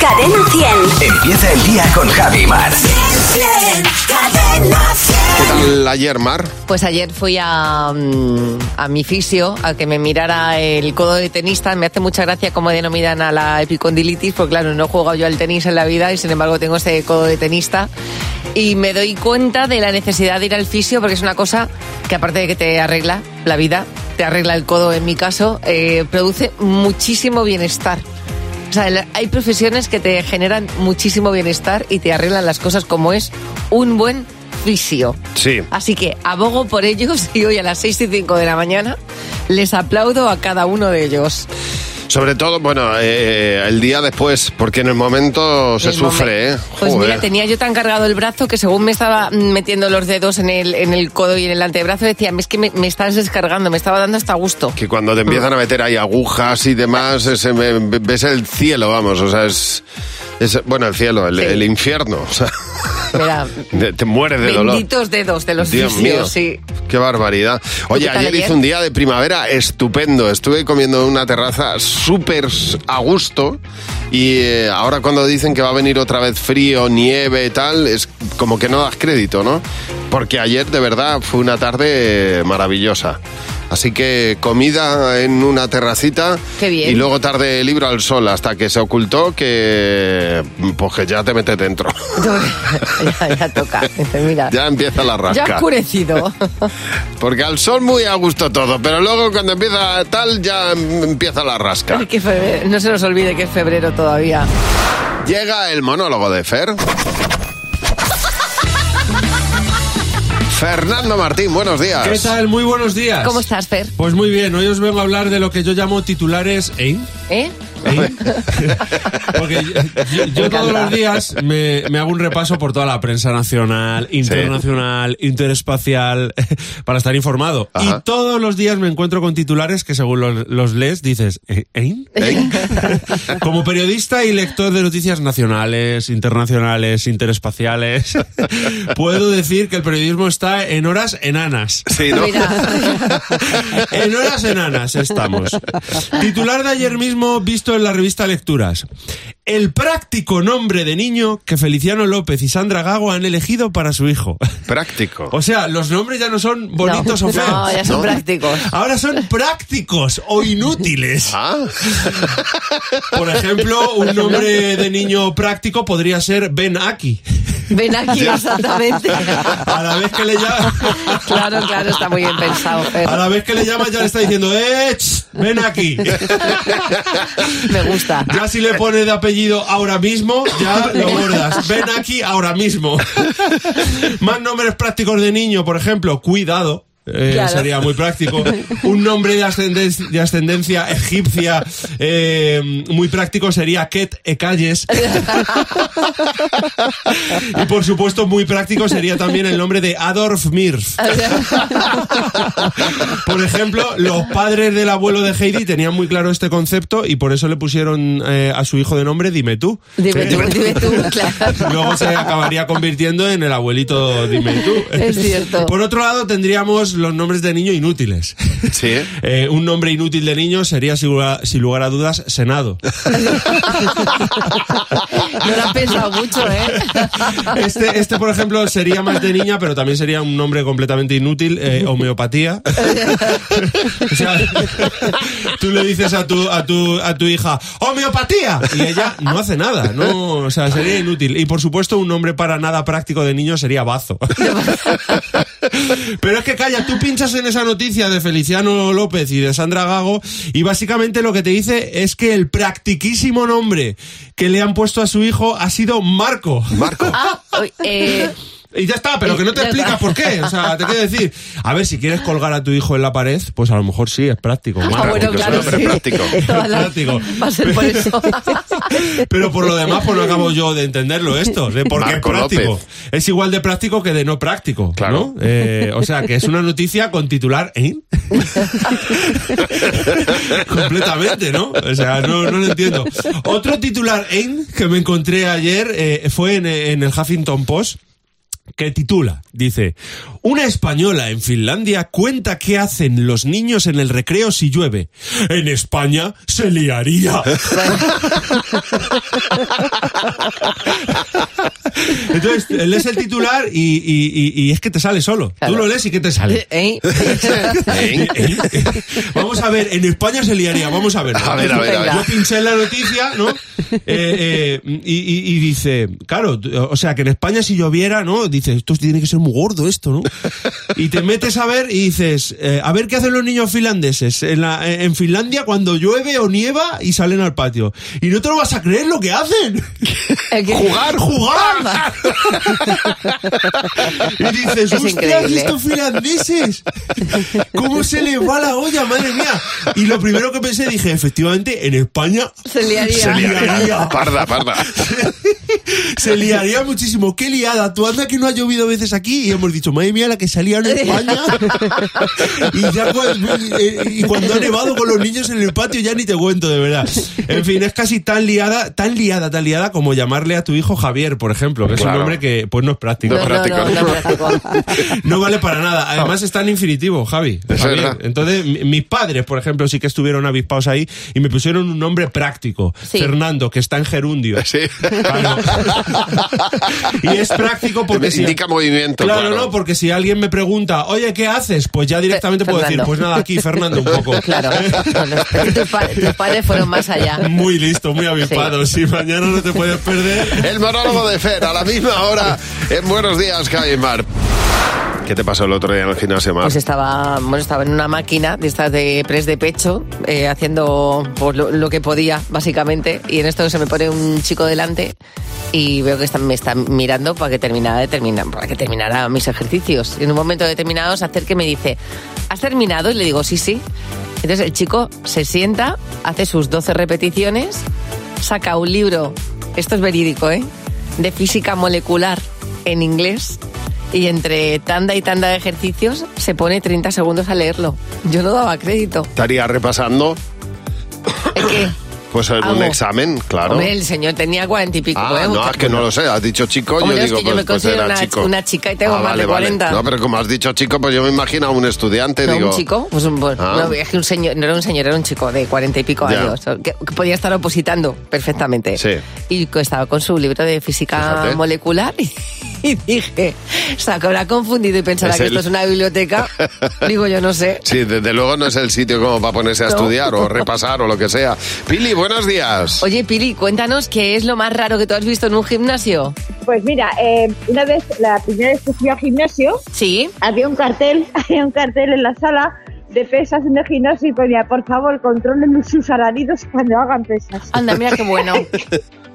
Cadena 100. Empieza el día con Javi Mar. Cadena 100. ¿Qué tal ayer, Mar? Pues ayer fui a, mm, a mi fisio a que me mirara el codo de tenista. Me hace mucha gracia cómo denominan a la epicondilitis, porque claro, no he jugado yo al tenis en la vida y sin embargo tengo ese codo de tenista. Y me doy cuenta de la necesidad de ir al fisio porque es una cosa que aparte de que te arregla la vida, te arregla el codo en mi caso, eh, produce muchísimo bienestar. O sea, el- hay profesiones que te generan muchísimo bienestar y te arreglan las cosas como es un buen fisio. Sí. Así que abogo por ellos y hoy a las 6 y 5 de la mañana les aplaudo a cada uno de ellos. Sobre todo, bueno, eh, el día después, porque en el momento se El sufre, ¿eh? Pues Joder. mira, tenía yo tan cargado el brazo que según me estaba metiendo los dedos en el, en el codo y en el antebrazo decía, es que me, me estás descargando, me estaba dando hasta gusto. Que cuando te empiezan a meter ahí agujas y demás, ese me- ves el cielo, vamos, o sea, es... es- bueno, el cielo, el, Sí. el infierno, o sea, Mira, te, te mueres de dolor. benditos dedos de los Dios fisios, mío, sí. qué barbaridad. Oye, ayer ayer? hizo un día de primavera estupendo. Estuve comiendo en una terraza súper a gusto y eh, ahora cuando dicen que va a venir otra vez frío, nieve y tal, es como que no das crédito, ¿no? Porque ayer de verdad fue una tarde maravillosa. Así que comida en una terracita Qué bien. y luego tarde libro al sol hasta que se ocultó que pues que ya te metes dentro. ya, ya toca. Mira, ya empieza la rasca. ya oscurecido. Porque al sol muy a gusto todo, pero luego cuando empieza tal ya empieza la rasca. Febrero- no se nos olvide que es febrero todavía. Llega el monólogo de Fer. Fernando Martín, buenos días. ¿Qué tal? Muy buenos días. ¿Cómo estás, Fer? Pues muy bien, hoy os vengo a hablar de lo que yo llamo titulares ¿eh? ¿Eh? Porque yo, yo- yo todos los días me, me hago un repaso por toda la prensa nacional, internacional, interespacial, para estar informado. Ajá. Y todos los días me encuentro con titulares que según los, los lees dices, ¿eh? ¿Eh? Como periodista y lector de noticias nacionales, internacionales, interespaciales, puedo decir que el periodismo está en horas enanas. Sí, ¿no? En horas enanas estamos. Titular de ayer mismo visto en la revista Lecturas. El práctico nombre de niño que Feliciano López y Sandra Gago han elegido para su hijo. Práctico. O sea, los nombres ya no son bonitos no, o feos. No, ya son ¿no? prácticos. Ahora son prácticos o inútiles. Ah, Por ejemplo, un nombre de niño práctico podría ser Ben Aki. Ven aquí, exactamente. A la vez que le llama, Claro, claro, está muy bien pensado, a la vez que le llama ya le está diciendo, ¡eh! ven aquí. Me gusta. Ya si le pone de apellido ahora mismo, ya lo bordas. Ven aquí ahora mismo. Más nombres prácticos de niño, por ejemplo, cuidado. Eh, Claro. Sería muy práctico. Un nombre de ascendencia, de ascendencia egipcia eh, muy práctico sería Ket Ekayes. y por supuesto, muy práctico sería también el nombre de Adolf Mirf. Por ejemplo, los padres del abuelo de Heidi tenían muy claro este concepto y por eso le pusieron eh, a su hijo de nombre Dime tú. Dime tú, dime tú, claro. Luego se acabaría convirtiendo en el abuelito Dime tú. Es cierto. Por otro lado, tendríamos los nombres de niño inútiles. sí. Eh, un nombre inútil de niño sería, sin lugar, sin lugar a dudas, Senado. No lo has pensado mucho, ¿eh? Este, este, por ejemplo, sería más de niña, pero también sería un nombre completamente inútil, eh, homeopatía. O sea, tú le dices a tu, a tu, a tu hija, ¡homeopatía! Y ella no hace nada, no, o sea, sería inútil. Y por supuesto, un nombre para nada práctico de niño sería bazo. Pero es que calla, tú pinchas en esa noticia de Feliciano López y de Sandra Gago y básicamente lo que te dice es que el practiquísimo nombre que le han puesto a su hijo ha sido Marco. Marco. Ah, eh, Y ya está, pero que no te explicas por qué. O sea, te quiero decir, a ver, si quieres colgar a tu hijo en la pared, pues a lo mejor sí, es práctico. ah, bueno, práctico, es claro, sí. práctico. Todas las- Práctico. Va a ser por eso. Pero por lo demás, pues no acabo yo de entenderlo esto, de por qué es práctico. López. Es igual de práctico que de no práctico, Claro. ¿no? Eh, o sea, que es una noticia con titular ¿eh? Completamente, ¿no? O sea, no, no lo entiendo. Otro titular ¿eh? que me encontré ayer eh, fue en, en el Huffington Post que titula, dice, una española en Finlandia cuenta qué hacen los niños en el recreo si llueve. En España se liaría. Entonces, lees el titular y, y- y- y es que te sale solo. Claro. Tú lo lees y ¿qué te sale? ¿Eh? ¿Eh? ¿Eh? Vamos a ver, en España se liaría, vamos a ver. A ver, a ver, a ver. Yo pinché en la noticia, ¿no? Eh, eh, y, dice, claro, o sea, que en España si lloviera, ¿no? Dice, esto tiene que ser muy gordo esto, ¿no? Y te metes a ver y dices, eh, a ver qué hacen los niños finlandeses en, la- en Finlandia cuando llueve o nieva y salen al patio. Y no te lo vas a creer lo que hacen. Jugar, jugar. y dices, Es hostia, estos finlandeses. ¿Cómo se les va la olla, madre mía? Y lo primero que pensé, dije, efectivamente, en España Se liaría. Se liaría. Parda, parda. se liaría muchísimo. Qué liada. Tú anda que no ha llovido veces aquí y hemos dicho, madre mía, la que salía en España. y, ya, cu- eh, y cuando ha nevado con los niños en el patio ya ni te cuento, de verdad. En fin, es casi tan liada, tan liada, tan liada como llamarle a tu hijo Javier, por ejemplo, que es Claro. un nombre que pues no es práctico. No No, no, no, vale para nada. Además está en infinitivo, Javi. Es Javier. Entonces, mi- mis padres, por ejemplo, sí que estuvieron avispados ahí y me pusieron un nombre práctico. Sí. Fernando, que está en gerundio. Sí. Claro. y es práctico porque si... Indica movimiento, Claro, claro. no, porque si alguien me pregunta, oye, ¿qué haces? Pues ya directamente puedo decir, pues nada, aquí Fernando un poco. Claro. Tus, pa- tus padres fueron más allá. Muy listo, muy avispado. Si mañana no te puedes perder. El monólogo de Fer, a la misma hora, en Buenos Días, Javi Mar. ¿Qué te pasó el otro día en el gimnasio, Mar? Pues estaba, bueno, estaba en una máquina de estas de press de pecho, eh, haciendo pues, lo, lo que podía, básicamente. Y en esto se me pone un chico delante y veo que está- me está mirando para que terminara, para que terminara mis ejercicios. Y en un momento determinado se acerca y me dice, ¿has terminado? Y le digo, sí, sí. Entonces el chico se sienta, hace sus 12 repeticiones, saca un libro, esto es verídico, ¿eh? De física molecular en inglés y entre tanda y tanda de ejercicios se pone 30 segundos a leerlo. Yo no daba crédito. Estaría repasando ¿El qué? pues algún Algo. examen, claro. Hombre, el señor tenía cuarenta y pico. Ah, ¿eh? no, es que no lo sé. Has dicho chico, Hombre, yo es digo, que yo pues, me pues considero era una- chico. una chica y tengo más de 40. No, pero como has dicho chico, pues yo me imagino a un estudiante, ¿No, digo. un chico? Pues un, pues, Ah. no, es que un señor, no era un señor, era un chico de cuarenta y pico Ya. años, que, que podía estar opositando perfectamente. Sí. Y que estaba con su libro de física Fíjate. molecular y, y dije, se habrá confundido y pensará Es que él. esto es una biblioteca. Digo, yo no sé. Sí, desde luego no es el sitio como para ponerse a No. estudiar o repasar o lo que sea. Pili, buenos días. Oye, Pili, cuéntanos qué es lo más raro que tú has visto en un gimnasio. Pues mira, eh, una vez, la primera vez que fui al gimnasio, Sí. había un cartel, había un cartel en la sala de pesas en el gimnasio y ponía, por favor, controlen sus alaridos cuando hagan pesas. Anda, mira qué bueno.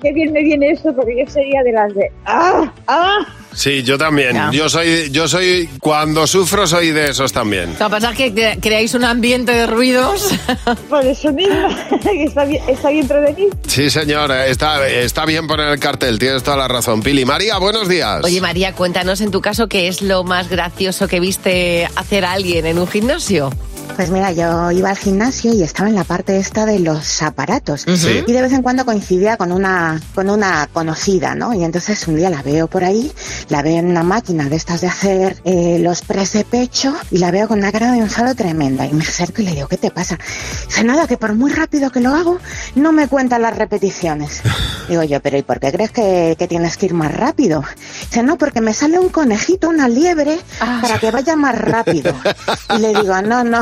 Qué bien me viene esto porque yo sería de las de, ¡ah! ¡ah! Sí, yo también. Ya. Yo soy, yo soy, cuando sufro soy de esos también. Lo que pasa es que cre- creáis un ambiente de ruidos. Por eso mismo, que está bien, está bien prevenir. Sí, señor, está, está bien poner el cartel, tienes toda la razón. Pili, María, buenos días. Oye, María, cuéntanos en tu caso qué es lo más gracioso que viste hacer a alguien en un gimnasio. Pues mira, yo iba al gimnasio y estaba en la parte esta de los aparatos. Sí. Y de vez en cuando coincidía con una, con una conocida, ¿no? Y entonces un día la veo por ahí, la veo en una máquina de estas de hacer eh, los press de pecho y la veo con una cara de enfado tremenda. Y me acerco y le digo, ¿qué te pasa? Dice, nada, que por muy rápido que lo hago, no me cuentan las repeticiones. Digo yo, pero ¿y por qué crees que, que tienes que ir más rápido? Dice, no, porque me sale un conejito, una liebre, Ah. para que vaya más rápido. Y le digo, no, no.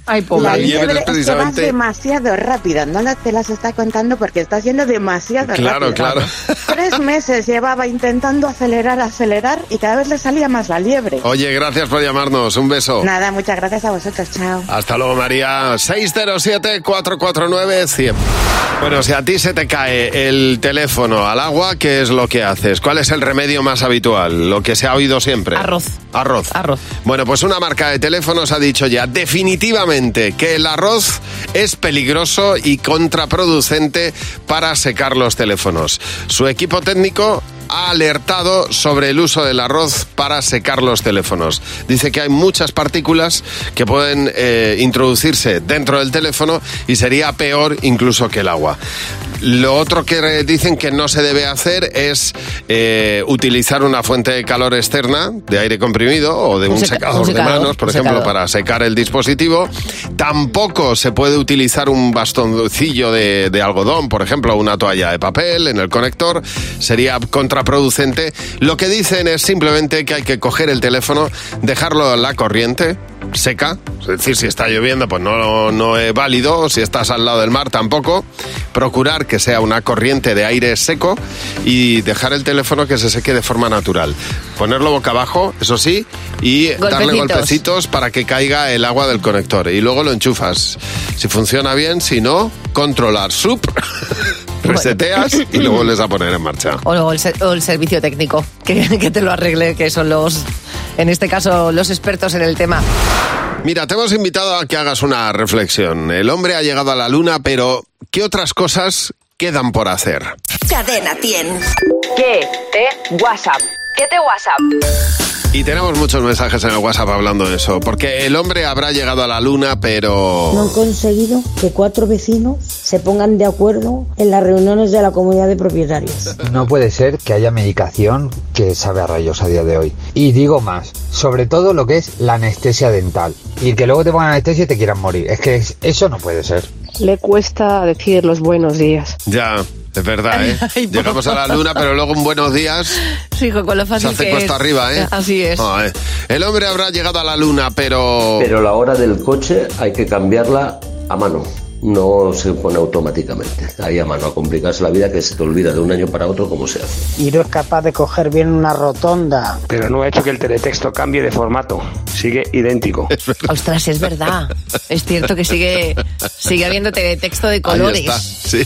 Ay, pobre. La liebre liebre es que vas precisamente- demasiado rápido. No la- te las está contando porque estás yendo demasiado Claro, rápido. claro. Tres meses llevaba intentando acelerar, acelerar y cada vez le salía más la liebre. Oye, gracias por llamarnos. Un beso. Nada, muchas gracias a vosotros. Chao. Hasta luego, María. 607-449-100. Bueno, si a ti se te cae el teléfono al agua, ¿qué es lo que haces? ¿Cuál es el remedio más habitual? Lo que se ha oído siempre. Arroz. Arroz. Arroz. Bueno, pues una marca de teléfonos ha dicho ya definitivamente que el arroz es peligroso y contraproducente para secar los teléfonos. Su equipo técnico ha alertado sobre el uso del arroz para secar los teléfonos. Dice que hay muchas partículas que pueden eh, introducirse dentro del teléfono y sería peor incluso que el agua. Lo otro que dicen que no se debe hacer es eh, utilizar una fuente de calor externa, de aire comprimido o de un, seca- secador, un secador, de manos, por un ejemplo, secador. para secar el dispositivo. Tampoco se puede utilizar un bastoncillo de, de algodón, por ejemplo, una toalla de papel en el conector. Sería contraproducente. Lo que dicen es simplemente que hay que coger el teléfono, dejarlo en la corriente seca, es decir, si está lloviendo pues no, no es válido, si estás al lado del mar tampoco, procurar que sea una corriente de aire seco y dejar el teléfono que se seque de forma natural. Ponerlo boca abajo, eso sí, y darle Golpecitos. para que caiga el agua del conector y luego lo enchufas. Si funciona bien, si no, controlar sub, reseteas y lo vuelves a poner en marcha. O, luego el, o el servicio técnico, que, que te lo arregle, que son los, en este caso, los expertos en el tema. Mira, te hemos invitado a que hagas una reflexión. El hombre ha llegado a la luna, pero ¿qué otras cosas quedan por hacer? Cadena 100. ¿Qué te WhatsApp? ¿Qué te WhatsApp? Y tenemos muchos mensajes en el WhatsApp hablando de eso, porque el hombre habrá llegado a la luna, No pero... han conseguido que cuatro vecinos se pongan de acuerdo en las reuniones de la comunidad de propietarios. No puede ser que haya medicación que sabe a rayos a día de hoy. Y digo más, sobre todo lo que es la anestesia dental. Y que luego te pongan anestesia y te quieran morir. Es que es- eso no puede ser. Le cuesta decir los buenos días. Ya, es verdad, ¿eh? Ay, Llegamos a la luna, pero luego un buenos días Sí, hijo, con lo se fácil hace que cuesta es. arriba, ¿eh? Así es. Ah, eh. El hombre habrá llegado a la luna, pero... Pero la hora del coche hay que cambiarla a mano. No se pone automáticamente. Ahí a mano, a complicarse la vida que se te olvida de un año para otro cómo se hace. Y no es capaz de coger bien una rotonda. Pero no ha hecho que el teletexto cambie de formato. Sigue idéntico. Ostras, es verdad. Es cierto que sigue, sigue habiendo texto de Ahí colores. está, sí.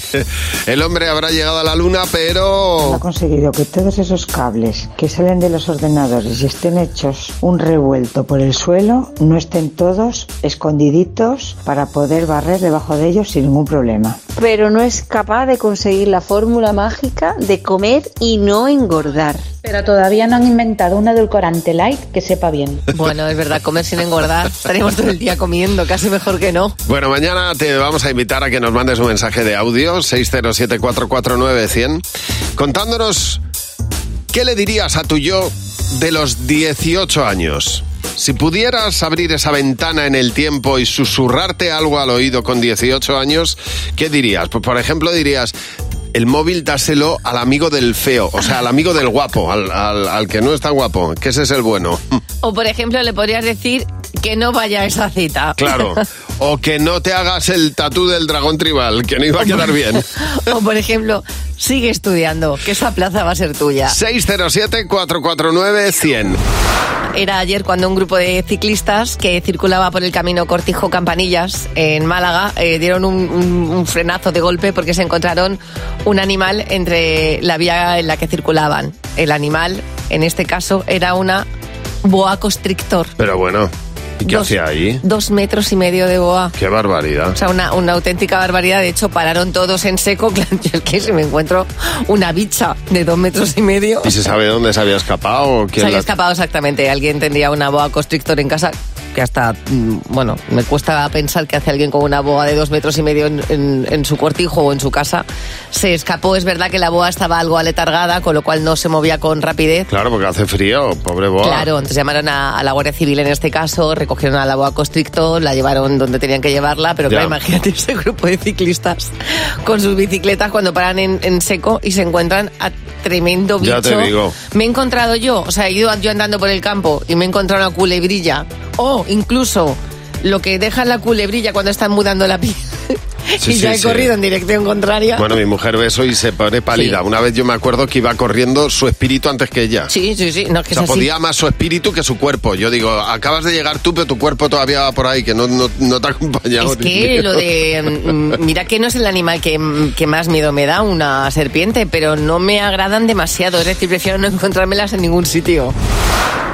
El hombre habrá llegado a la luna, pero... Ha conseguido que todos esos cables que salen de los ordenadores y estén hechos un revuelto por el suelo no estén todos escondiditos para poder barrer debajo de ellos sin ningún problema. Pero no es capaz de conseguir la fórmula mágica de comer y no engordar. Pero todavía no han inventado un edulcorante light que sepa bien. Bueno, es verdad, comer sin engordar. Estaríamos todo el día comiendo, casi mejor que no. Bueno, mañana te vamos a invitar a que nos mandes un mensaje de audio, 607-449-100, contándonos qué le dirías a tu yo de los 18 años. Si pudieras abrir esa ventana en el tiempo y susurrarte algo al oído con 18 años, ¿qué dirías? Pues, por ejemplo, dirías, el móvil dáselo al amigo del feo, o sea, al amigo del guapo, al, al- al que no está guapo, que ese es el bueno. O, por ejemplo, le podrías decir que no vaya a esa cita. Claro. O que no te hagas el tatú del dragón tribal, que no iba a quedar bien. o, por ejemplo, sigue estudiando, que esa plaza va a ser tuya. 607-449-100. Era ayer cuando un grupo de ciclistas que circulaba por el camino Cortijo Campanillas en Málaga eh, dieron un, un- un frenazo de golpe porque se encontraron un animal entre la vía en la que circulaban. El animal, en este caso, era una boa constrictor. Pero bueno, ¿y qué Dos- hacía ahí? Dos metros y medio de boa. Qué barbaridad. O sea, una, una auténtica barbaridad. De hecho, pararon todos en seco. Claro, yo es que si me encuentro una bicha de dos metros y medio. ¿Y se sabe dónde se había escapado? o Se quién había la- escapado exactamente. Alguien tendría una boa constrictor en casa que hasta, mm, bueno, me cuesta pensar que hace alguien con una boa de dos metros y medio en, en- en su cortijo o en su casa. Se escapó, es verdad que la boa estaba algo aletargada, con lo cual no se movía con rapidez. Claro, porque hace frío, pobre boa. Claro, entonces llamaron a, a la Guardia Civil en este caso, recogieron a la boa constrictor, la llevaron donde tenían que llevarla, pero Ya. claro, imagínate ese grupo de ciclistas con sus bicicletas cuando paran en, en seco y se encuentran a tremendo bicho. Ya te digo. Me he encontrado yo, o sea, he ido yo andando por el campo y me he encontrado una culebrilla. O incluso lo que deja la culebrilla cuando están mudando la piel. Sí, y ya sí, he sí. corrido en dirección contraria. Bueno, mi mujer ve eso y se pone pálida. Una vez yo me acuerdo que iba corriendo su espíritu antes que ella. Sí, sí, sí. No, es que O sea, es así. podía más su espíritu que su cuerpo. Yo digo, acabas de llegar tú, pero tu cuerpo todavía va por ahí, que no, no, no te ha acompañado. Es que lo de. mm, Mira que no es el animal que, que más miedo me da, una serpiente, pero no me agradan demasiado. Es decir, prefiero no encontrármelas en ningún sitio.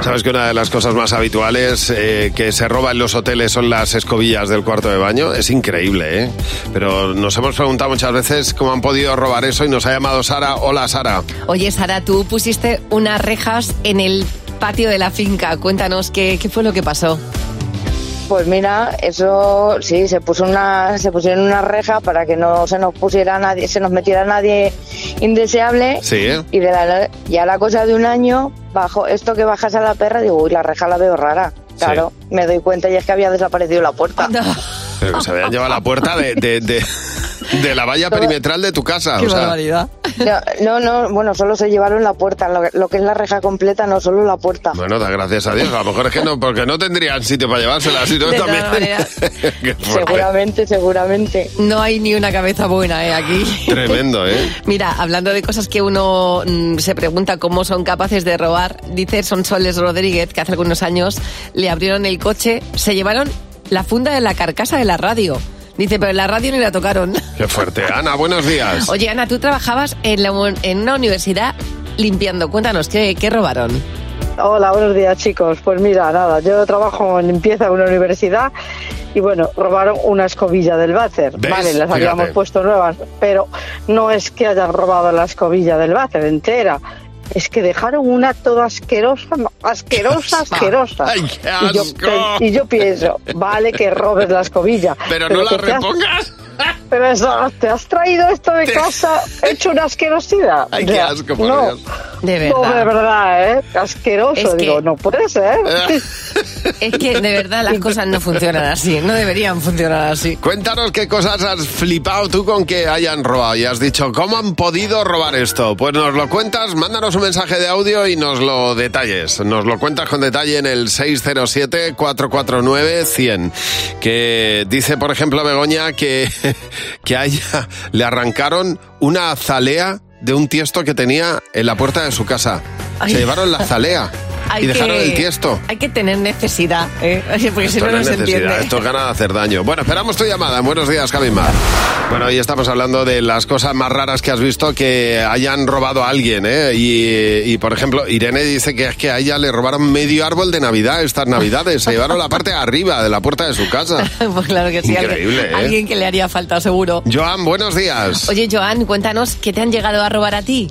Sabes que una de las cosas más habituales eh, que se roba en los hoteles son las escobillas del cuarto de baño. Es increíble, ¿eh? Pero nos hemos preguntado muchas veces cómo han podido robar eso y nos ha llamado Sara. Hola, Sara. Oye, Sara, tú pusiste unas rejas en el patio de la finca. Cuéntanos qué, qué fue lo que pasó. Pues mira, eso sí, se puso una, se pusieron una reja para que no se nos pusiera nadie, se nos metiera nadie indeseable. Sí. Y de la, ya la cosa de un año, bajo esto que bajas a la perra, digo, uy, la reja la veo rara. Claro, me doy cuenta y es que había desaparecido la puerta. Pero que se habían llevado la puerta de, de, de- de la valla perimetral de tu casa. o sea, No, no, no, bueno, solo se llevaron la puerta, lo, lo que es la reja completa, no solo la puerta. Bueno, da gracias a Dios. A lo mejor es que no, porque no tendrían sitio para llevársela. Si no, De también. Qué. Seguramente, seguramente. No hay ni una cabeza buena, ¿eh? Aquí. Tremendo, ¿eh? Mira, hablando de cosas que uno mm, se pregunta cómo son capaces de robar, dice Sonsoles Rodríguez que hace algunos años le abrieron el coche, se llevaron la funda de la carcasa de la radio. Dice, pero la radio ni la tocaron. Qué fuerte. Ana, buenos días. Oye, Ana, tú trabajabas en, la en una universidad limpiando. Cuéntanos, ¿qué, qué robaron? Hola, buenos días chicos. Pues mira, nada, yo trabajo en limpieza en una universidad y bueno, robaron una escobilla del váter. ¿Ves? Vale, las habíamos Fíjate. puesto nuevas, pero no es que hayan robado la escobilla del váter entera. Es que dejaron una toda asquerosa, asquerosa, asquerosa. ¡Ay, qué Y, yo, asco! y yo pienso, vale que robes la escobilla. Pero no la has- repongas. Pero eso, ¿te has traído esto de casa hecho una asquerosidad? Ay, qué asco, por no, Dios. De no, verdad. de verdad, ¿eh? Asqueroso. Es que- Digo, no puede ser. Es que de verdad las cosas no funcionan así, no deberían funcionar así. Cuéntanos qué cosas has flipado tú con que hayan robado y has dicho, ¿cómo han podido robar esto? Pues nos lo cuentas, mándanos un mensaje de audio y nos lo detalles. Nos lo cuentas con detalle en el 607-449-100. Que dice, por ejemplo, Begoña que, que a ella le arrancaron una azalea de un tiesto que tenía en la puerta de su casa. Ay. Se llevaron la azalea Hay y dejaron que- el tiesto. Hay que tener necesidad, ¿eh? porque si Esto no, no no es se entiende. esto es ganas de hacer daño. Bueno, esperamos tu llamada. Buenos días, Javi Mar. Bueno, hoy estamos hablando de las cosas más raras que has visto que hayan robado a alguien, ¿eh? Y, y, por ejemplo, Irene dice que es que a ella le robaron medio árbol de Navidad estas Navidades. Se llevaron la parte de arriba de la puerta de su casa. pues claro que sí, Increíble, alguien, ¿eh? alguien que le haría falta, seguro. Joan, buenos días. Oye, Joan, cuéntanos, ¿qué te han llegado a robar a ti?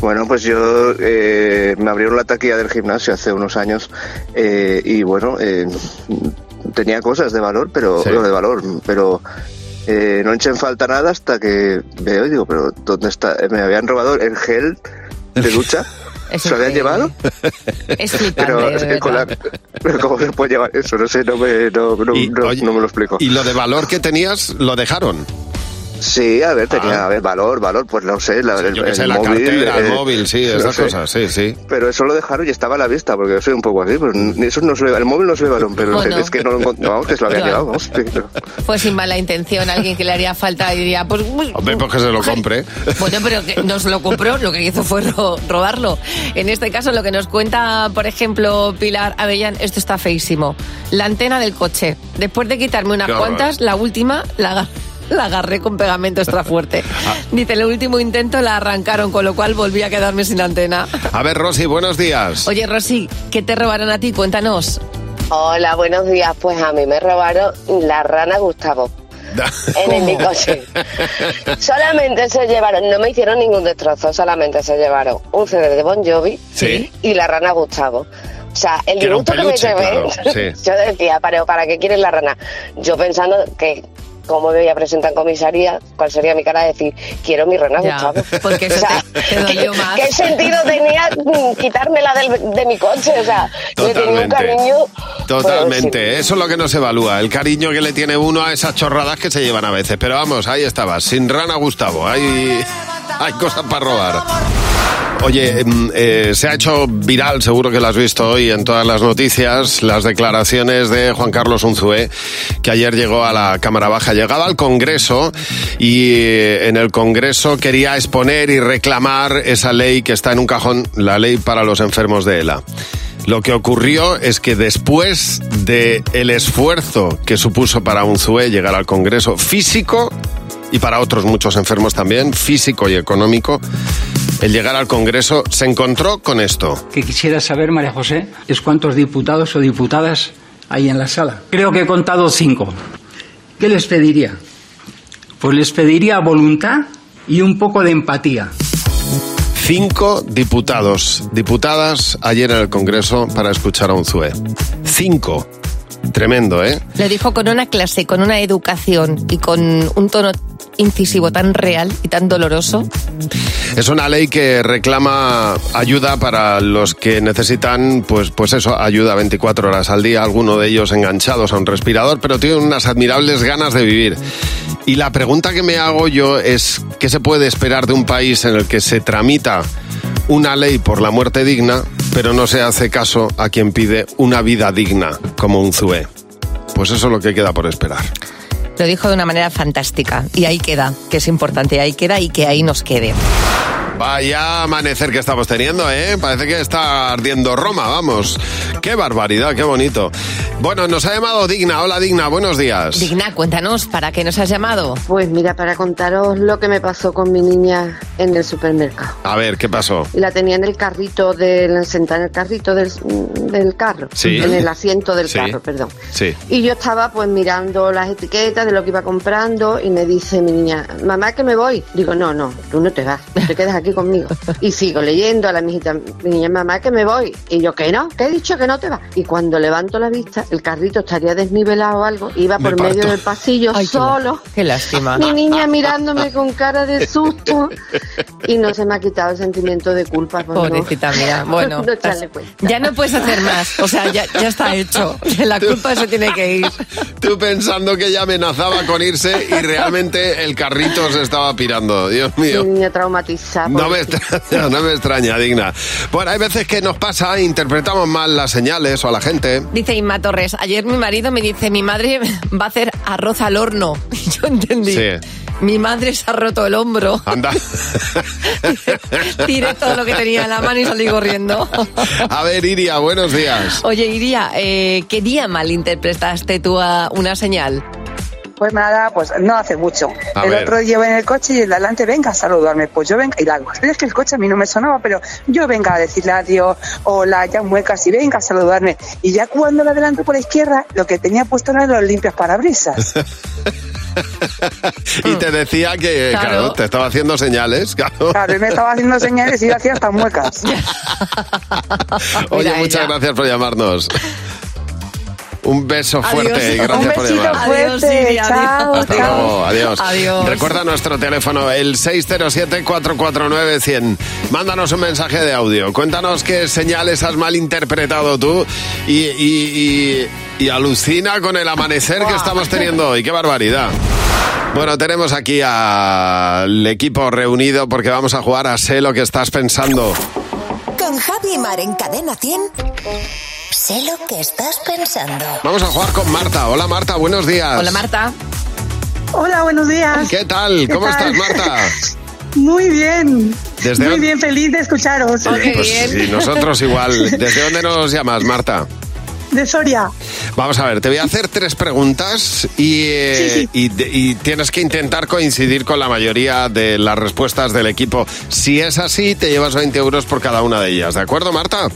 Bueno, pues yo eh, me abrieron la taquilla del gimnasio hace unos años eh, y bueno, eh, tenía cosas de valor, pero Sí. no de valor, pero eh, no eché en falta nada hasta que veo y digo, pero ¿dónde está? Me habían robado el gel de ducha. ¿Se lo habían que- llevado? Es flipante, Pero, que con la- verdad. pero ¿cómo se puede llevar eso? No sé, no me, no, no- no- no me lo explico. Y lo de valor que tenías, lo dejaron. Sí, a ver, tenía Ah. a ver, valor, valor, pues no sé, la, el, Yo que el la móvil. cartera, el eh, móvil, sí, no esas sé. cosas, sí, sí. Pero eso lo dejaron y estaba a la vista, porque yo soy un poco así. Pues, eso no se el móvil no se lo llevaron, pero Bueno. es que no lo encont- vamos, que se lo habían Claro. llevado. vamos, sí, no. Fue sin mala intención, alguien que le haría falta y diría, pues... uy, Hombre, pues que se lo compre. Bueno, pero que nos lo compró, lo que hizo fue ro- robarlo. En este caso, lo que nos cuenta, por ejemplo, Pilar Avellán, esto está feísimo. La antena del coche. Después de quitarme unas cuantas, la última la, la agarré con pegamento extra fuerte. Ah. Dice, el último intento la arrancaron, con lo cual volví a quedarme sin antena. A ver, Rosy, buenos días. Oye, Rosy, ¿qué te robaron a ti? Cuéntanos. Hola, buenos días. Pues a mí me robaron la rana Gustavo en el mi coche. Solamente se llevaron, no me hicieron ningún destrozo, solamente se llevaron un CD de Bon Jovi Sí. y la rana Gustavo. O sea, el disgusto que me llevé, claro, sí. yo decía, pero ¿para qué quieres la rana? Yo pensando que como me voy a presentar en comisaría, ¿cuál sería mi cara de decir, quiero mi rana Ya, Gustavo? porque eso O sea, te- te dolió más. ¿Qué sentido tenía quitármela del- de mi coche? O sea, yo tenía un Totalmente. cariño... pues, Totalmente, eso es lo que no se evalúa, el cariño que le tiene uno a esas chorradas que se llevan a veces. Pero vamos, ahí estaba, sin rana Gustavo, hay, hay cosas para robar. Oye, mm, eh, se ha hecho viral, seguro que lo has visto hoy en todas las noticias, las declaraciones de Juan Carlos Unzué, que ayer llegó a la Cámara Baja, llegaba al Congreso y eh, en el Congreso quería exponer y reclamar esa ley que está en un cajón, la ley para los enfermos de ELA. Lo que ocurrió es que después de el esfuerzo que supuso para Unzué llegar al Congreso físico y para otros muchos enfermos también, físico y económico, el llegar al Congreso, se encontró con esto. que quisiera saber, María José, es cuántos diputados o diputadas hay en la sala. Creo que he contado cinco. ¿Qué les pediría? Pues les pediría voluntad y un poco de empatía. Cinco diputados, diputadas ayer en el Congreso para escuchar a un ZUE. Cinco. Tremendo, ¿eh? Lo dijo con una clase, con una educación y con un tono incisivo tan real y tan doloroso. Es una ley que reclama ayuda para los que necesitan, pues, pues eso, ayuda 24 horas al día, alguno de ellos enganchados a un respirador, pero tienen unas admirables ganas de vivir. Y la pregunta que me hago yo es, ¿qué se puede esperar de un país en el que se tramita una ley por la muerte digna, pero no se hace caso a quien pide una vida digna, como un ZUE? Pues eso es lo que queda por esperar. Lo dijo de una manera fantástica. Y ahí queda, que es importante, ahí queda y que ahí nos quede. Vaya amanecer que estamos teniendo, ¿eh? Parece que está ardiendo Roma, vamos. Qué barbaridad, qué bonito. Bueno, nos ha llamado Digna. Hola Digna, buenos días. Digna, cuéntanos, ¿para qué nos has llamado? Pues mira, para contaros lo que me pasó con mi niña en el supermercado. A ver, ¿qué pasó? La tenía en el carrito del sentada en el carrito del, del carro, Sí. en el asiento del Sí. carro, perdón. Sí. Y yo estaba pues mirando las etiquetas de lo que iba comprando y me dice mi niña, mamá que me voy. Digo, no, no, tú no te vas, te quedas aquí conmigo. Y sigo leyendo a la mijita, mi niña, mamá que me voy. Y yo, que no, que he dicho que no te vas. Y cuando levanto la vista, el carrito estaría desnivelado o algo, iba Me por medio parto. del pasillo Ay, solo. Qué lástima. Mi niña mirándome con cara de susto y no se me ha quitado el sentimiento de culpa. pues no. Pobrecita. Bueno, No echarle cuenta. ya no puedes hacer más. O sea, ya, ya está hecho. La culpa se tiene que ir. Tú pensando que ella amenazaba con irse y realmente el carrito se estaba pirando. Dios mío. niña traumatizada. No me extraña, no me extraña, digna. Bueno, hay veces que nos pasa, interpretamos mal las señales o a la gente. Dice Inma Torres, ayer mi marido me dice, mi madre va a hacer arroz al horno. Yo entendí. Sí. Mi madre se ha roto el hombro. Anda. Tiré todo lo que tenía en la mano y salí corriendo. A ver, Iria, buenos días. Oye, Iria, eh, ¿qué día malinterpretaste tú a una señal? Pues nada, pues no hace mucho. A el ver. otro lleva en el coche y el de adelante venga a saludarme. Pues yo venga, y la cuestión es que el coche a mí no me sonaba, pero yo venga a decirle adiós, hola, ya muecas y venga a saludarme. Y ya cuando la adelanto por la izquierda, lo que tenía puesto eran los limpios parabrisas. Y te decía que, claro, Claro. te estaba haciendo señales. Claro. Claro, él me estaba haciendo señales y yo hacía hasta muecas. Oye, Mira muchas ella. gracias por llamarnos. Un beso fuerte y Un gracias por besito llamar. fuerte. Iria, chao, Hasta chao. luego, adiós. Adiós. Recuerda nuestro teléfono, el 607-449-100. Mándanos un mensaje de audio. Cuéntanos qué señales has malinterpretado tú y, y- y- y alucina con el amanecer que estamos teniendo hoy. ¡Qué barbaridad! Bueno, tenemos aquí al equipo reunido porque vamos a jugar a Sé lo que estás pensando. Con Javi Mar en Cadena 100. Sé lo que estás pensando. Vamos a jugar con Marta. Hola Marta, buenos días. Hola, Marta. Hola, buenos días. ¿Qué tal? ¿Cómo estás, Marta? Muy bien. Desde Muy bien, feliz de escucharos. Pues sí, nosotros igual. ¿Desde dónde nos llamas, Marta? De Soria. Vamos a ver, te voy a hacer tres preguntas y, eh, y y tienes que intentar coincidir con la mayoría de las respuestas del equipo. Si es así, te llevas 20 euros por cada una de ellas. ¿De acuerdo, Marta?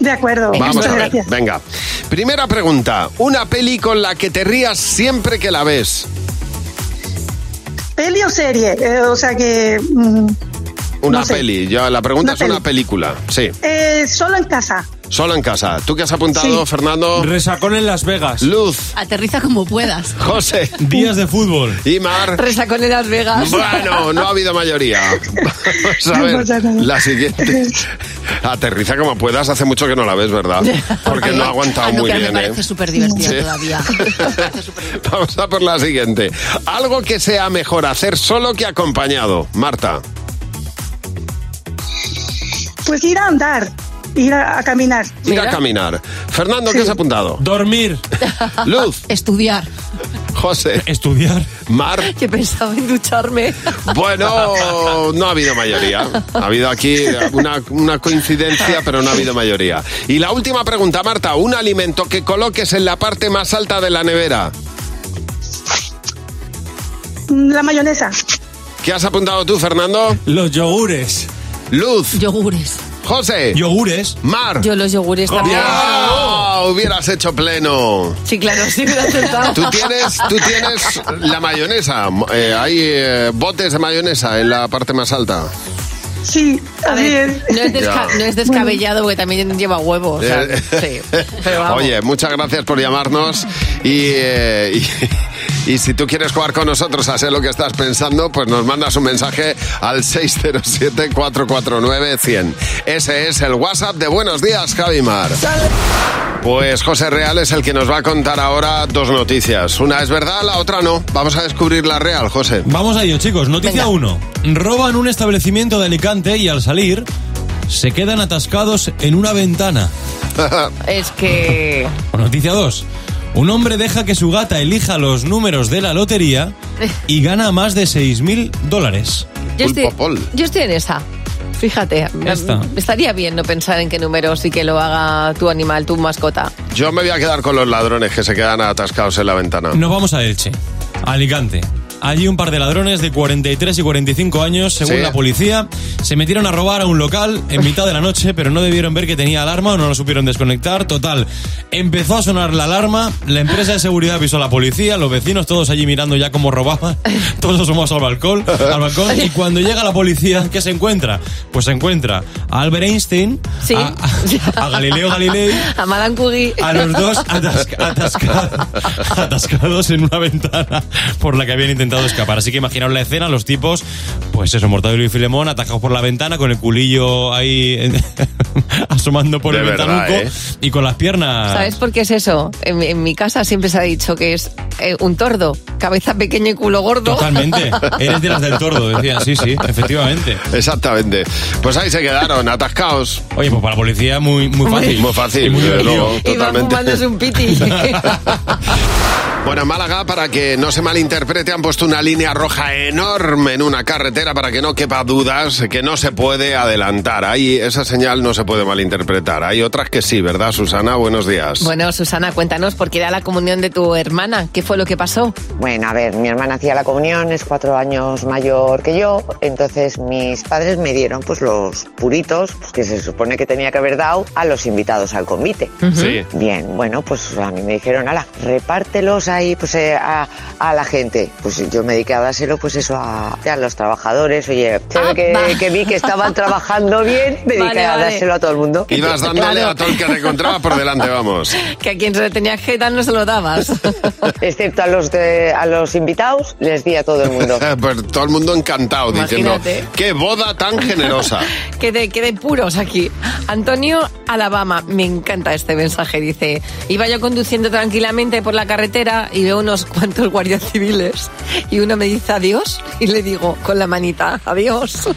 De acuerdo. Vamos Muchas a ver. gracias. Venga. Primera pregunta. Una peli con la que te rías siempre que la ves. ¿Peli o serie? Eh, o sea que... mm, Una No sé. peli. Yo, la pregunta Una es una película. Sí. eh, solo en casa. Solo en casa. ¿Tú qué has apuntado, Sí. Fernando? Resacón en Las Vegas. Luz. Aterriza como puedas. José. Días de fútbol. Y Mar. Resacón en Las Vegas. Bueno, no ha habido mayoría. Vamos a No ver. pasa nada. La siguiente. Aterriza como puedas. Hace mucho que no la ves, ¿verdad? Porque no ha aguantado Ah, no, muy bien, me ¿eh? parece súper divertida Sí. todavía. Vamos a por la siguiente. Algo que sea mejor hacer solo que acompañado. Marta. Pues ir a andar, ir a, a caminar. Ir a caminar. Fernando, ¿qué has apuntado? Dormir. Luz. Estudiar. José. Estudiar. Mar. Que pensaba en ducharme. Bueno, no ha habido mayoría. Ha habido aquí una, una coincidencia, pero no ha habido mayoría. Y la última pregunta, Marta. Un alimento que coloques en la parte más alta de la nevera. La mayonesa. ¿Qué has apuntado tú, Fernando? Los yogures. Luz. Yogures. José. Yogures. Mar. Yo los yogures también. ¡Ya! Hubieras hecho pleno. Sí, claro, sí me lo he acertado. Tú tienes, tú tienes la mayonesa. Eh, hay eh, botes de mayonesa en la parte más alta. Sí, A ver, no es, desca- no es descabellado porque también lleva huevo. o sea, Eh, sí. Pero vamos. Oye, muchas gracias por llamarnos y, eh, y, y si tú quieres jugar con nosotros a sé lo que estás pensando, pues nos mandas un mensaje al 607-449-100. Ese es el WhatsApp de Buenos Días, Javimar. Pues José Real es el que nos va a contar ahora dos noticias. Una es verdad, la otra no. Vamos a descubrir la real, José. Vamos a ello, chicos. Noticia 1. Roban un establecimiento de Alicante y al salir se quedan atascados en una ventana. Es que. O noticia 2. Un hombre deja que su gata elija los números de la lotería y gana más de 6.000 dólares. Yo estoy, yo estoy en esa. Fíjate, me- Esta. estaría bien no pensar en qué números y que lo haga tu animal, tu mascota. Yo me voy a quedar con los ladrones que se quedan atascados en la ventana. Nos vamos a Elche, a Alicante. Allí un par de ladrones de 43 y 45 años, según Sí. la policía, se metieron a robar a un local en mitad de la noche, pero no debieron ver que tenía alarma o no lo supieron desconectar. Total, empezó a sonar la alarma, la empresa de seguridad avisó a la policía, los vecinos todos allí mirando ya cómo robaban, todos asomos al balcón, al balcón, y cuando llega la policía, ¿qué se encuentra? Pues se encuentra a Albert Einstein, Sí. a, a- a Galileo Galilei, A Madame Curie. a los dos atasca- atasca- atascados en una ventana por la que habían intentado escapar. Así que imaginaos la escena, los tipos, pues eso, Mortadelo y Filemón, atacados por la ventana, con el culillo ahí asomando por De el verdad, ventanuco ¿eh? y con las piernas... ¿Sabes por qué es eso? En, mi- en mi casa siempre se ha dicho que es eh, un tordo, cabeza pequeña y culo gordo. Totalmente. Eres de las del tordo, decía. Sí, sí, efectivamente. Exactamente. Pues ahí se quedaron, atascados. Oye, pues para la policía muy, muy fácil. Muy fácil, Y muy luego, totalmente. fumándose un piti. Bueno, en Málaga, para que no se malinterprete, han puesto una línea roja enorme en una carretera para que no quepa dudas que no se puede adelantar. Ahí esa señal no se puede malinterpretar. Hay otras que sí, ¿verdad, Susana? Buenos días. bueno, Susana, cuéntanos, ¿por qué era la comunión de tu hermana? ¿Qué fue lo que pasó? Bueno, a ver, mi hermana hacía la comunión, es cuatro años mayor que yo, entonces mis padres me dieron pues los puritos pues, que se supone que tenía que haber dado a los invitados al convite. Sí. Bien, bueno, pues a mí me dijeron, ala, repártelos ahí pues eh, a, a la gente. Pues yo me dediqué a dárselo pues eso a, a los trabajadores, oye, se ve que, que vi que estaban trabajando bien, me dediqué Vale, a vale. dárselo a todo el mundo. Ibas dándole Claro. a todo el que te encontraba por delante, vamos. Que a quien se le tenía que dar no se lo dabas. Excepto a los de, a los invitados, les di a todo el mundo. Pues todo el mundo encantado diciendo, Imagínate. qué boda tan generosa. que de, que de puros aquí. Antonio, Alabama, me encanta este mensaje. Dice, iba yo conduciendo tranquilamente por la carretera y veo unos cuantos guardias civiles y uno me dice adiós y le digo con la manita, adiós.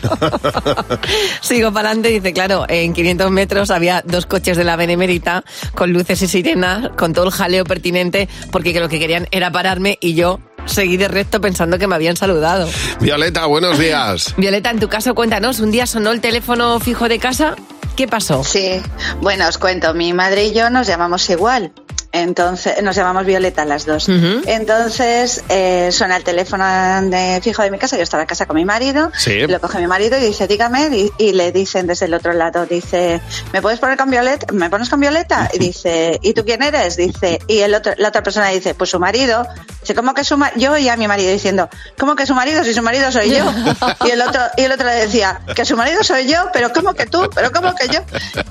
Sigo para adelante y dice, claro, en 500 metros había dos coches de la Benemérita con luces y sirenas, con todo el jaleo pertinente, porque lo que querían era pararme y yo seguí de recto pensando que me habían saludado. Violeta, buenos días. Violeta, en tu caso, cuéntanos, un día sonó el teléfono fijo de casa, ¿qué pasó? Sí, bueno, os cuento, mi madre y yo nos llamamos igual. Entonces, nos llamamos Violeta las dos. Entonces, eh, suena el teléfono de fijo de mi casa, yo estaba en casa con mi marido, Sí. lo coge mi marido y dice, dígame, y, y le dicen desde el otro lado, dice, ¿me puedes poner con Violeta? ¿Me pones con Violeta? Y dice, ¿y tú quién eres? Dice, y el otro, la otra persona dice, pues su marido. Dice, ¿cómo que su marido? Yo y a mi marido diciendo, ¿cómo que su marido? Si su marido soy yo. Y el otro, y el otro le decía, que su marido soy yo, pero ¿cómo que tú? Pero ¿cómo que yo?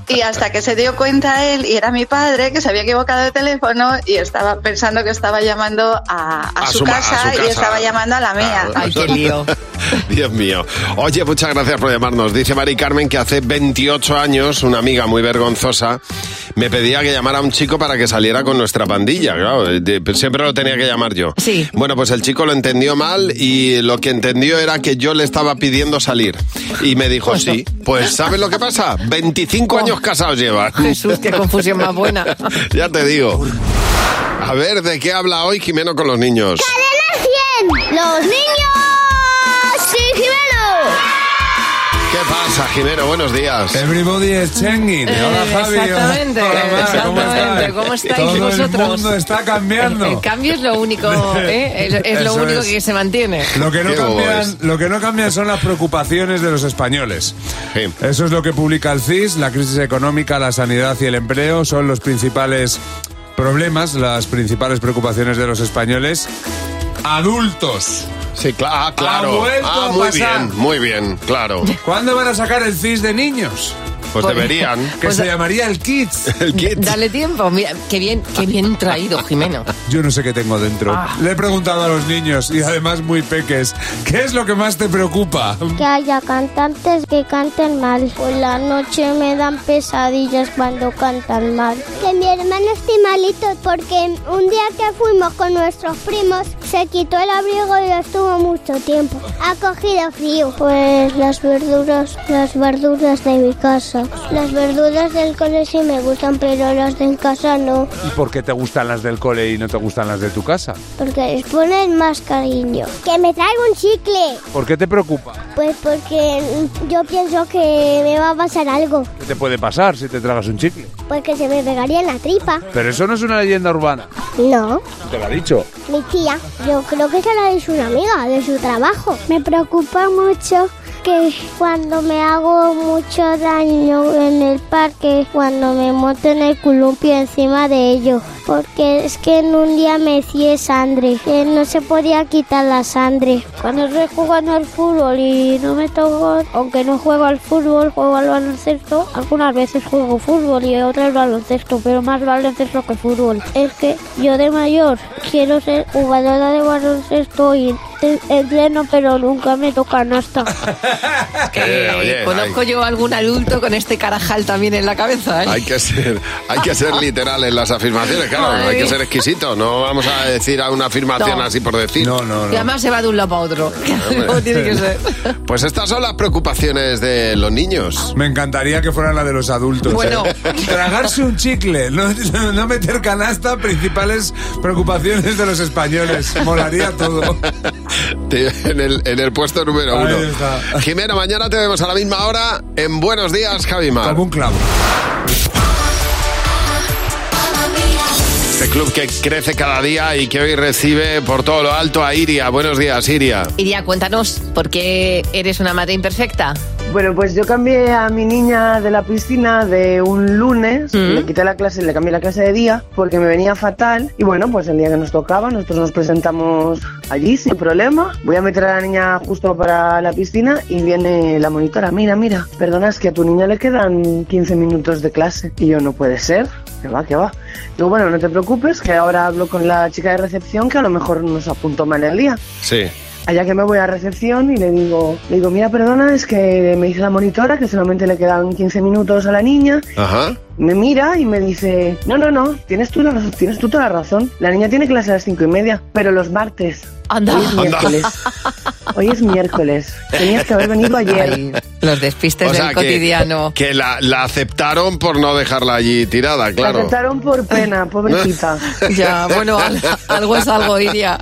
Y hasta que se dio cuenta él, y era mi padre, que se había equivocado de teléfono y estaba pensando que estaba llamando a, a A su, su ma- a casa, y estaba llamando a la mía. Dios mío. Oye, muchas gracias por llamarnos. Dice Mari Carmen que hace 28 años una amiga muy vergonzosa me pedía que llamara a un chico para que saliera con nuestra pandilla. Claro, siempre lo tenía que llamar yo. Sí. Bueno, pues el chico lo entendió mal y lo que entendió era que yo le estaba pidiendo salir. Y me dijo, sí. Pues ¿sabes lo que pasa? 25 años casados llevan. Jesús, qué confusión más buena. ya te digo. A ver, ¿de qué habla hoy Jimeno con los niños? ¡Cadena 100! ¡Los niños! ¿Qué pasa, Jimeno? Buenos días. Everybody is changing. Eh, Hola, Javi. exactamente, Hola, Mar, ¿cómo exactamente. estáis? ¿Cómo estáis Todo vosotros? el mundo está cambiando. El, el cambio es lo único, ¿eh? es, es lo único es. que se mantiene. Lo que, no cambian, lo que no cambian son las preocupaciones de los españoles. Eso es lo que publica el CIS. La crisis económica, la sanidad y el empleo son los principales problemas, las principales preocupaciones de los españoles. Adultos. Sí, ah, claro. Ha vuelto ah, a muy pasar. bien, muy bien, claro. ¿Cuándo van a sacar el CIS de niños? Pues deberían. Que Pues- se llamaría el Kids. El kit. Dale tiempo. Mira, qué bien, qué bien traído, Jimeno. Yo no sé qué tengo dentro. Ah. Le he preguntado a los niños y además muy peques, ¿qué es lo que más te preocupa? Que haya cantantes que canten mal. Por la noche me dan pesadillas cuando cantan mal. Que mi hermano esté malito porque un día que fuimos con nuestros primos se quitó el abrigo y estuvo mucho tiempo. Ha cogido frío. Pues las verduras, las verduras de mi casa. Las verduras del cole sí me gustan, pero las de en casa no. ¿Y por qué te gustan las del cole y no te gustan las de tu casa? Porque les ponen más cariño. Que me traiga un chicle. ¿Por qué te preocupa? Pues porque yo pienso que me va a pasar algo. ¿Qué te puede pasar si te tragas un chicle? Porque se me pegaría en la tripa. Pero eso no es una leyenda urbana. No, Te lo ha dicho. mi tía. Yo creo que será de su amiga, de su trabajo. Me preocupa mucho cuando me hago mucho daño en el parque, cuando me monto en el columpio encima de ello. Porque es que en un día me hice sangre, que no se podía quitar la sangre. Cuando estoy jugando al fútbol y no me toco, aunque no juego al fútbol, juego al baloncesto, algunas veces juego fútbol y otras baloncesto, pero más baloncesto que fútbol. Es que yo de mayor quiero ser jugadora de baloncesto y te- entreno, pero nunca me tocan hasta. Eh, oye, Conozco yo a algún adulto con este carajal también en la cabeza, ¿eh? Hay que ser, hay que ser literal en las afirmaciones, claro, Madre hay que ser exquisito, no vamos a decir a una afirmación No. así por decir. No, no, Y además se va de un lado para otro. Como tiene que ser. Pues estas son las preocupaciones de los niños. Me encantaría que fueran la de los adultos. Bueno. Tragarse un chicle, no, no meter canasta, principales preocupaciones de los españoles. Molaría todo. En el, en el puesto número uno. Jimena, mañana te vemos a la misma hora en Buenos Días, Javimar. Como un clavo. Este club que crece cada día y que hoy recibe por todo lo alto a Iria. Buenos días, Iria. Iria, cuéntanos, ¿por qué eres una madre imperfecta? Bueno, pues yo cambié a mi niña de la piscina de un lunes, le quité la clase, le cambié la clase de día porque me venía fatal y bueno, pues el día que nos tocaba nosotros nos presentamos allí sin problema. Voy a meter a la niña justo para la piscina y viene la monitora, mira, mira, perdona, es que a tu niña le quedan 15 minutos de clase y yo no puede ser. Que va, que va. Digo, bueno, no te preocupes, que ahora hablo con la chica de recepción que a lo mejor nos apuntó mal el día. Sí. Allá que me voy a recepción y le digo, le digo, mira, perdona, es que me dice la monitora que solamente le quedan 15 minutos a la niña. Ajá. Me mira y me dice, no, no, no, tienes tú, la, razón- tienes tú toda la razón. La niña tiene clase a las cinco y media, pero los martes. Anda. Hoy es Anda. miércoles. Hoy es miércoles. Tenías que haber venido ayer. Los despistes O sea, del que- cotidiano. Que, la, la aceptaron por no dejarla allí tirada, La claro. aceptaron por pena, pobrecita. Ya, bueno, al- algo es algo, Iria.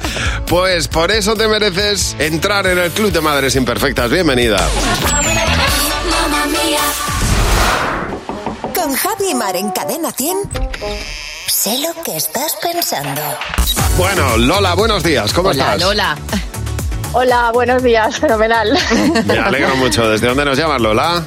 Pues por eso te mereces entrar en el Club de Madres Imperfectas. Bienvenida. Con Javi Mar en Cadena 100. Sé lo que estás pensando. Bueno, Lola, buenos días. ¿Cómo Hola, estás? Lola. Hola, buenos días, fenomenal. Me alegro mucho. ¿Desde dónde nos llamas, Lola?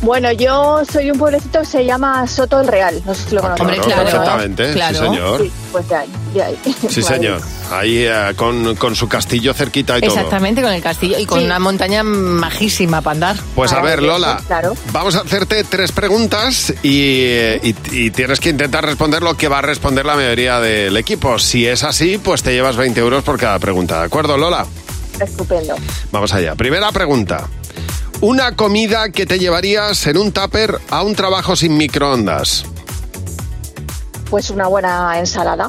Bueno, yo soy un pueblecito que se llama Soto el Real, no sé si lo conocen. Hombre, claro, perfectamente, sí, señor. Sí, pues de ahí, de ahí. Sí, señor. Ahí eh, con, con su castillo cerquita y todo. Exactamente, con el castillo y con Sí. una montaña majísima para andar. Pues a ver, Lola, Claro. vamos a hacerte tres preguntas y, eh, y- y tienes que intentar responder lo que va a responder la mayoría del equipo. Si es así, pues te llevas 20 euros por cada pregunta. ¿De acuerdo, Lola? Estupendo. Vamos allá. Primera pregunta. Una comida que te llevarías en un tupper a un trabajo sin microondas. Pues una buena ensalada.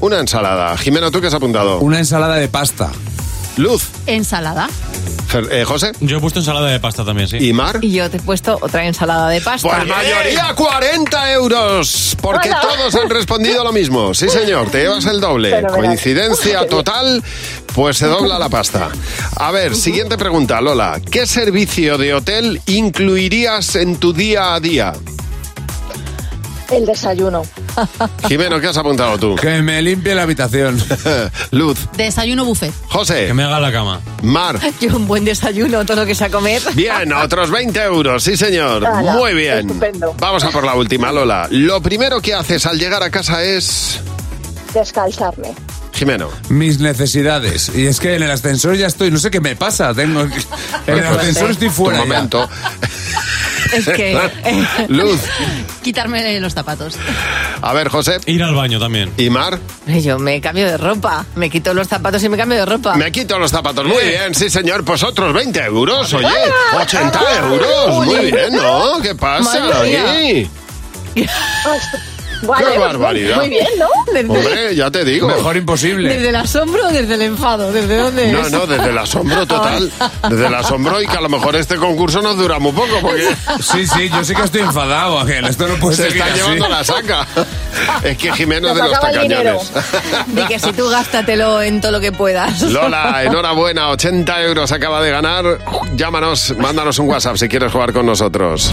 Una ensalada. Jimeno, ¿tú qué has apuntado? Una ensalada de pasta. Luz. Ensalada. Fer- eh, José. Yo he puesto ensalada de pasta también, sí. ¿Y Mar? Y yo te he puesto otra ensalada de pasta. Pues mayoría 40 euros, porque Hola. todos han respondido lo mismo. Sí, señor, te llevas el doble. Fenomenal. Coincidencia total, pues se dobla la pasta. A ver, siguiente pregunta, Lola. ¿Qué servicio de hotel incluirías en tu día a día? El desayuno. Jimeno, ¿qué has apuntado tú? Que me limpie la habitación. Luz. Desayuno buffet. José. Que me haga la cama. Mar. Yo un buen desayuno, todo lo que sea comer. Bien, otros 20 euros, sí señor. Muy bien. estupendo. Vamos a por la última, Lola. Lo primero que haces al llegar a casa es... Descalzarme. Jimeno. Mis necesidades. Y es que en el ascensor ya estoy, no sé qué me pasa. Tengo En el ascensor estoy fuera. Un ya. momento. Es que. Luz. Quitarme los zapatos. A ver, José. Ir al baño también. ¿Y Mar? Yo me cambio de ropa. Me quito los zapatos y me cambio de ropa. Me quito los zapatos. Muy bien, sí, señor. Pues otros 20 euros, oye. ¡Ah! 80 euros. Muy bien, ¿no? ¿Qué pasa Madre mía. aquí? Vale, ¡Qué barbaridad! Muy bien, ¿no? Hombre, ya te digo. Mejor imposible. ¿Desde el asombro o desde el enfado? ¿Desde dónde No, es? no, desde el asombro total. Desde el asombro y que a lo mejor este concurso nos dura muy poco porque Sí, sí, yo sí que estoy enfadado, Ángel. Esto no puede se seguir está así. llevando la saca. Es que Jimeno es de los tacañones. Di que si tú gástatelo en todo lo que puedas. Lola, enhorabuena, 80 euros acaba de ganar. Llámanos, mándanos un WhatsApp si quieres jugar con nosotros.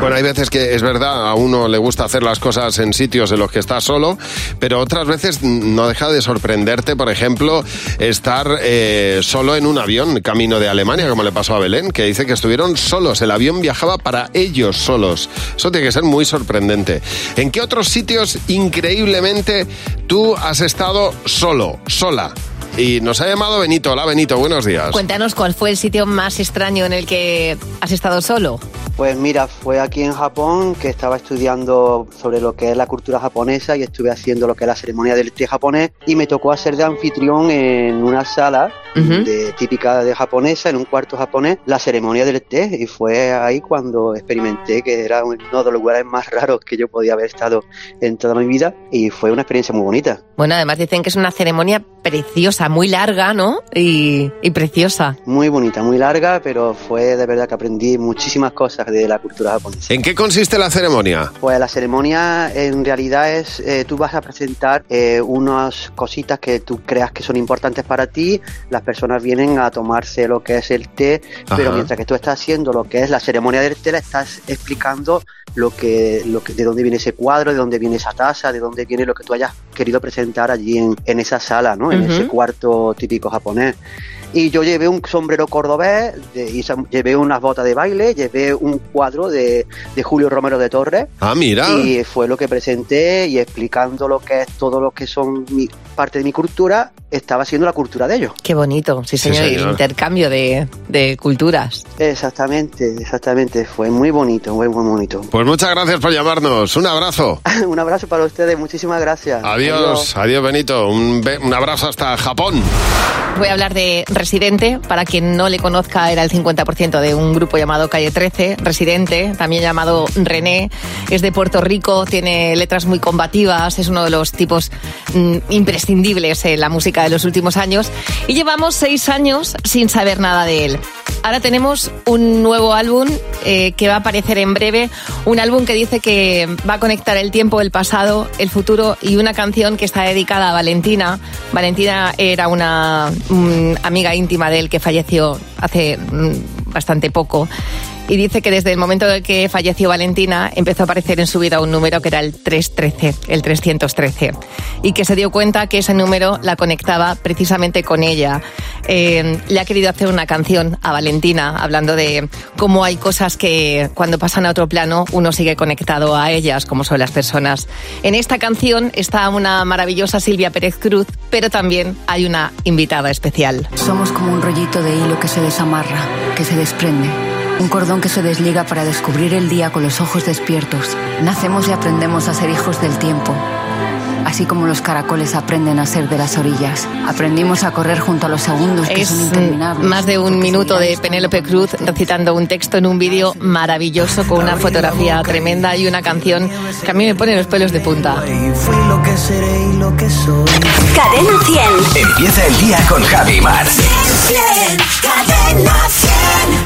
Bueno, hay veces que es verdad, a uno le gusta hacer las cosas en sitios en los que está solo, pero otras veces no deja de sorprenderte, por ejemplo, estar eh, solo en un avión camino de Alemania, como le pasó a Belén, que dice que estuvieron solos. El avión viajaba para ellos solos. Eso tiene que ser muy sorprendente. ¿En qué otros sitios, increíblemente, tú has estado solo, sola? Y nos ha llamado Benito. Hola Benito, buenos días. Cuéntanos cuál fue el sitio más extraño en el que has estado solo. Pues mira, fue aquí en Japón que estaba estudiando sobre lo que es la cultura japonesa y estuve haciendo lo que es la ceremonia del té japonés y me tocó hacer de anfitrión en una sala de, típica de japonesa, en un cuarto japonés, la ceremonia del té y fue ahí cuando experimenté que era uno de los lugares más raros que yo podía haber estado en toda mi vida y fue una experiencia muy bonita. Bueno, además dicen que es una ceremonia preciosa, muy larga, ¿no? Y, y preciosa. Muy bonita, muy larga, pero fue de verdad que aprendí muchísimas cosas de la cultura japonesa. ¿En qué consiste la ceremonia? Pues la ceremonia en realidad es, eh, tú vas a presentar eh, unas cositas que tú creas que son importantes para ti, las personas vienen a tomarse lo que es el té, pero mientras que tú estás haciendo lo que es la ceremonia del té, le estás explicando lo que, lo que, de dónde viene ese cuadro, de dónde viene esa taza, de dónde viene lo que tú hayas querido presentar allí en, en esa sala, ¿no? Ese cuarto típico japonés. Y yo llevé un sombrero cordobés, de- y llevé unas botas de baile, llevé un cuadro de, de Julio Romero de Torres. Ah, mira. Y fue lo que presenté y explicando lo que es todo lo que son mi, parte de mi cultura, estaba haciendo la cultura de ellos. Qué bonito, sí Sí, señor, el intercambio de, de culturas. Exactamente, exactamente. Fue muy bonito, muy, muy bonito. Pues muchas gracias por llamarnos. Un abrazo. un abrazo para ustedes, muchísimas gracias. Adiós, adiós Benito. Un, be- un abrazo hasta Japón. Voy a hablar de Residente. Para quien no le conozca, era el 50% de un grupo llamado Calle 13. Residente, también llamado René, es de Puerto Rico, tiene letras muy combativas, es uno de los tipos mm, imprescindibles en la música de los últimos años. Y llevamos seis años sin saber nada de él. Ahora tenemos un nuevo álbum eh, que va a aparecer en breve, un álbum que dice que va a conectar el tiempo, el pasado, el futuro y una canción que está dedicada a Valentina. Valentina era una mm, amiga íntima de él que falleció hace mm, bastante poco. Y dice que desde el momento en que falleció Valentina empezó a aparecer en su vida un número que era el 313, el 313. Y que se dio cuenta que ese número la conectaba precisamente con ella. Eh, le ha querido hacer una canción a Valentina hablando de cómo hay cosas que cuando pasan a otro plano uno sigue conectado a ellas, como son las personas. En esta canción está una maravillosa Silvia Pérez Cruz, pero también hay una invitada especial. Somos como un rollito de hilo que se desamarra, que se desprende. Un cordón que se desliga para descubrir el día con los ojos despiertos. Nacemos y aprendemos a ser hijos del tiempo. Así como los caracoles aprenden a ser de las orillas. Aprendimos a correr junto a los segundos que Es son interminables. más de un minuto de Penélope Cruz recitando un texto en un vídeo maravilloso con una fotografía tremenda y una canción que a mí me pone los pelos de punta. Fui lo que seré y lo que soy. Cadena 100. Empieza el día con Javi Mar. Cadena 100.